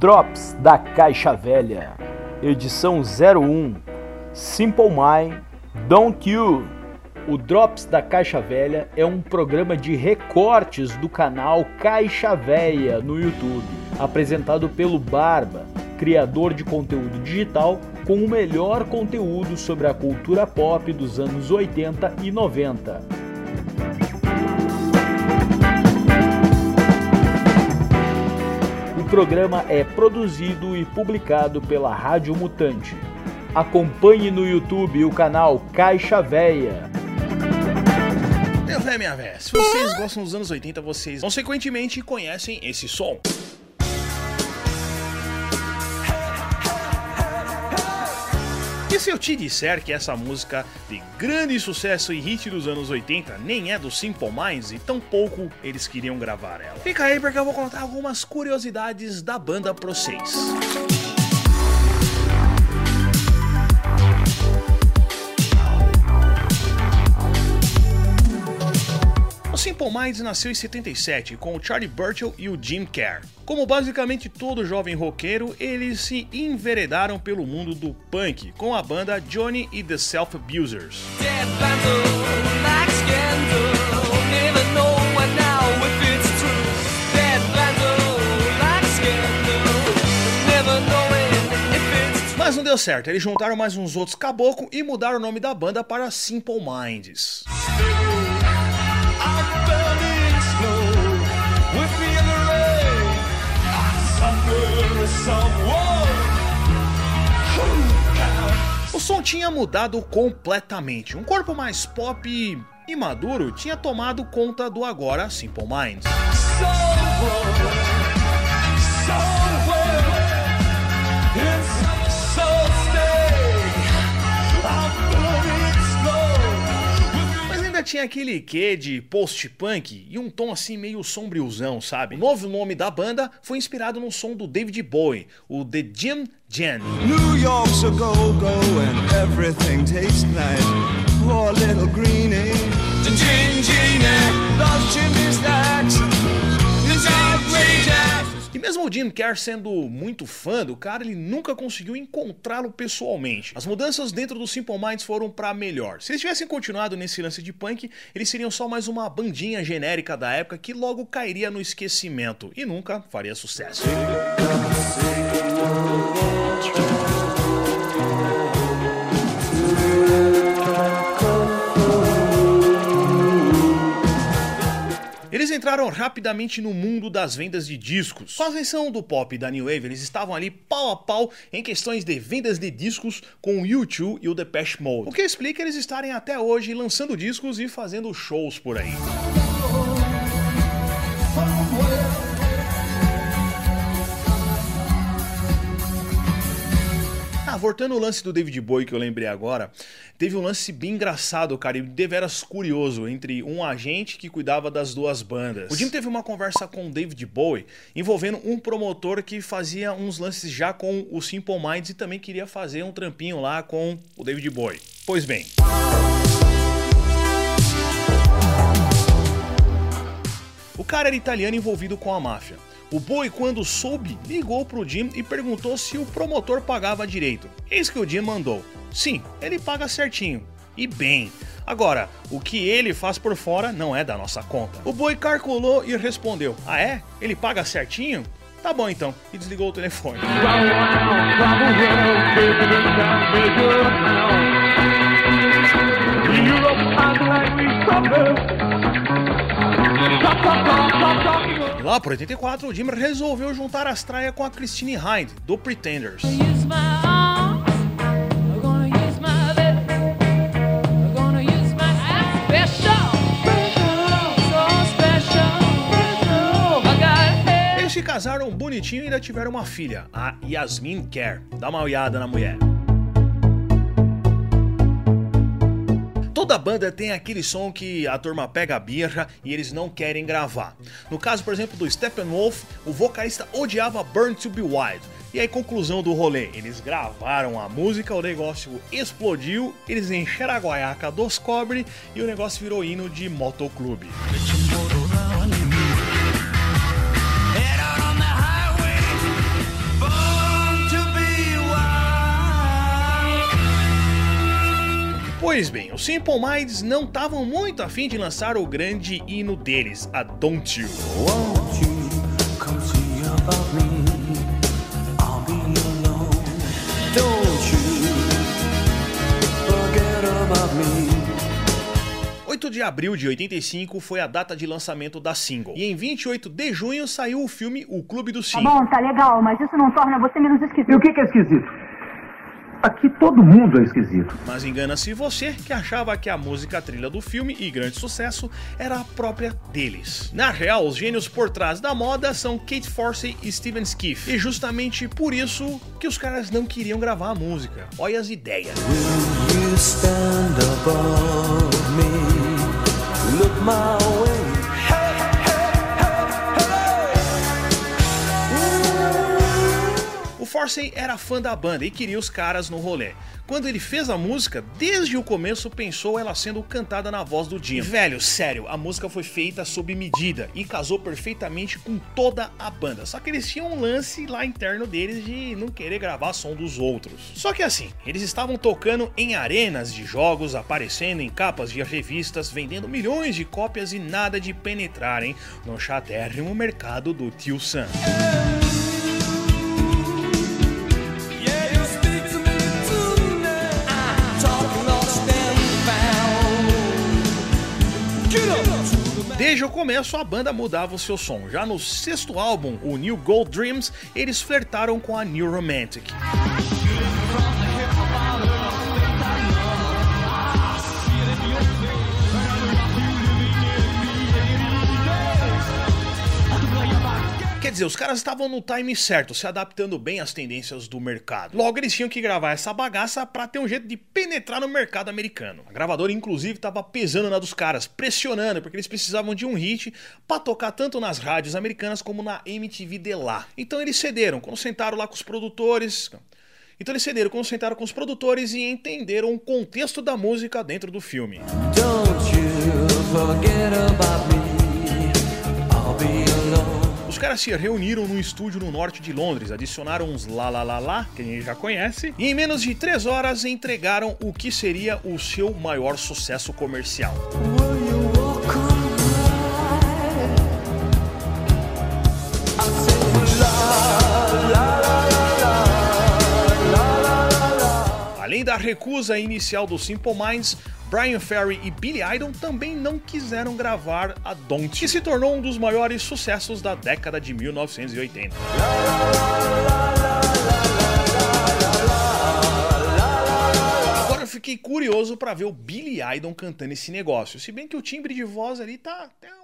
Drops da Caixa Velha, edição 01, Simple Mind, Don't You. O Drops da Caixa Velha é um programa de recortes do canal Caixa Velha no YouTube, apresentado pelo Barba, criador de conteúdo digital com o melhor conteúdo sobre a cultura pop dos anos 80 e 90. Programa é produzido e publicado pela Rádio Mutante. Acompanhe no YouTube o canal Caixa Véia. Meu véio, minha véia, se vocês gostam dos anos 80, vocês consequentemente conhecem esse som. E se eu te disser que essa música de grande sucesso e hit dos anos 80 nem é do Simple Minds e tampouco eles queriam gravar ela? Fica aí porque eu vou contar algumas curiosidades da banda pra vocês. Simple Minds nasceu em 77 com o Charlie Burchill e o Jim Kerr. Como basicamente todo jovem roqueiro, eles se enveredaram pelo mundo do punk com a banda Johnny e the Self Abusers. Mas não deu certo, eles juntaram mais uns outros caboclos e mudaram o nome da banda para Simple Minds. O som tinha mudado completamente. Um corpo mais pop e maduro tinha tomado conta do agora Simple Minds. Tinha aquele quê de post-punk e um tom assim meio sombriozão, sabe? O novo nome da banda foi inspirado no som do David Bowie, o The Jim Gen. New York's a go-go and everything tastes nice. Poor little greenie. The those. Mesmo o Jim Kerr sendo muito fã do cara, ele nunca conseguiu encontrá-lo pessoalmente. As mudanças dentro do Simple Minds foram para melhor. Se eles tivessem continuado nesse lance de punk, eles seriam só mais uma bandinha genérica da época que logo cairia no esquecimento e nunca faria sucesso. Entraram rapidamente no mundo das vendas de discos. Com a ascensão do pop e da New Wave, eles estavam ali pau a pau em questões de vendas de discos com o U2 e o Depeche Mode. O que explica eles estarem até hoje lançando discos e fazendo shows por aí. Ah, voltando ao lance do David Bowie que eu lembrei agora, teve um lance bem engraçado, cara, e deveras curioso, entre um agente que cuidava das duas bandas. O Jim teve uma conversa com o David Bowie envolvendo um promotor que fazia uns lances já com o Simple Minds e também queria fazer um trampinho lá com o David Bowie. Pois bem. O cara era italiano envolvido com a máfia. O Boi, quando soube, ligou pro Jim e perguntou se o promotor pagava direito. Eis que o Jim mandou: Sim, ele paga certinho. E bem. Agora, o que ele faz por fora não é da nossa conta. O Boi calculou e respondeu: Ah, é? Ele paga certinho? Tá bom então, e desligou o telefone. Lá por 84, o Jim resolveu juntar as traias com a Christine Hind, do Pretenders. Eles se casaram bonitinho e ainda tiveram uma filha, a Yasmin Kerr. Dá uma olhada na mulher. Toda banda tem aquele som que a turma pega a birra e eles não querem gravar. No caso, por exemplo, do Steppenwolf, o vocalista odiava Burn to Be Wild. E aí, conclusão do rolê: eles gravaram a música, o negócio explodiu, eles encheram a guaiaca dos cobre e o negócio virou hino de motoclube. Pois bem, os Simple Minds não estavam muito afim de lançar o grande hino deles, a Don't You. Won't you come see about me? I'll be alone. Don't you forget about me. 8 de abril de 85 foi a data de lançamento da single. E em 28 de junho saiu o filme O Clube do Sim. Tá bom, tá legal, mas isso não torna você menos esquisito. E o que é esquisito? Aqui todo mundo é esquisito. Mas engana-se você que achava que a música trilha do filme e grande sucesso era a própria deles. Na real, os gênios por trás da moda são Kate Forsey e Steven Skiff. E justamente por isso que os caras não queriam gravar a música. Olha as ideias. Will you stand above me? Look my Forsey era fã da banda e queria os caras no rolê. Quando ele fez a música, desde o começo pensou ela sendo cantada na voz do Jim. Velho, sério, a música foi feita sob medida e casou perfeitamente com toda a banda. Só que eles tinham um lance lá interno deles de não querer gravar som dos outros. Só que assim, eles estavam tocando em arenas de jogos, aparecendo em capas de revistas, vendendo milhões de cópias e nada de penetrarem no chatérrimo mercado do Tio Sam. Desde o começo, a banda mudava o seu som. Já no sexto álbum, o New Gold Dreams, eles flertaram com a New Romantic. Dizer, os caras estavam no time certo, se adaptando bem às tendências do mercado. Logo, eles tinham que gravar essa bagaça para ter um jeito de penetrar no mercado americano. A gravadora, inclusive, estava pesando na dos caras, pressionando, porque eles precisavam de um hit para tocar tanto nas rádios americanas como na MTV de lá. Então eles cederam, quando sentaram lá com os produtores. Então eles cederam, quando sentaram com os produtores e entenderam o contexto da música dentro do filme. Don't you forget about me, caras se reuniram num estúdio no norte de Londres, adicionaram uns lá lá lá lá, que a gente já conhece, e em menos de três horas entregaram o que seria o seu maior sucesso comercial. Além da recusa inicial do Simple Minds, Brian Ferry e Billy Idol também não quiseram gravar a Don't, que se tornou um dos maiores sucessos da década de 1980. Agora eu fiquei curioso para ver o Billy Idol cantando esse negócio, se bem que o timbre de voz ali tá até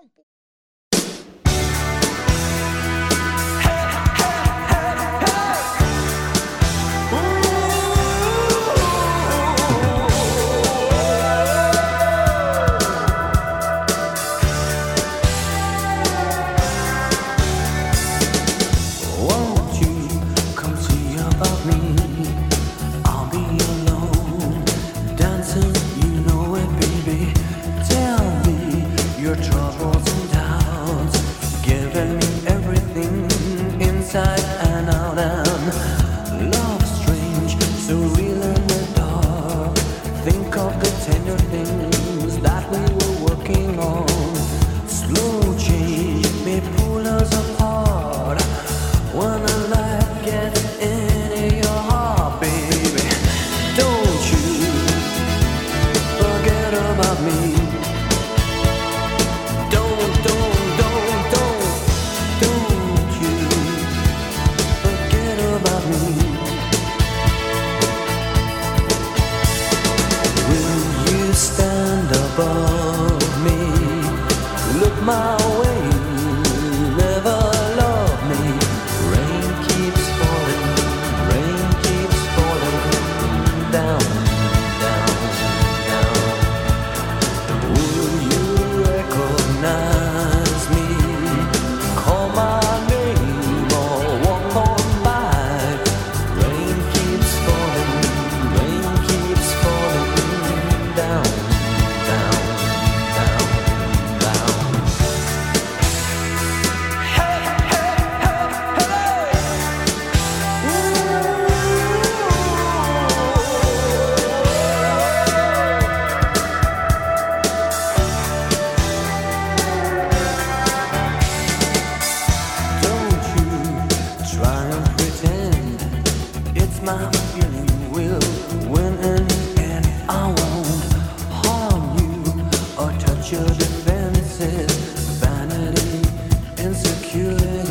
you.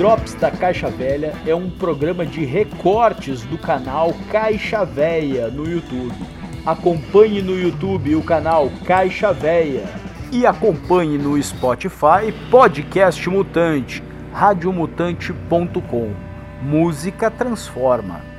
Drops da Caixa Velha é um programa de recortes do canal Caixa Velha no YouTube. Acompanhe no YouTube o canal Caixa Velha e acompanhe no Spotify Podcast Mutante, radiomutante.com. Música transforma.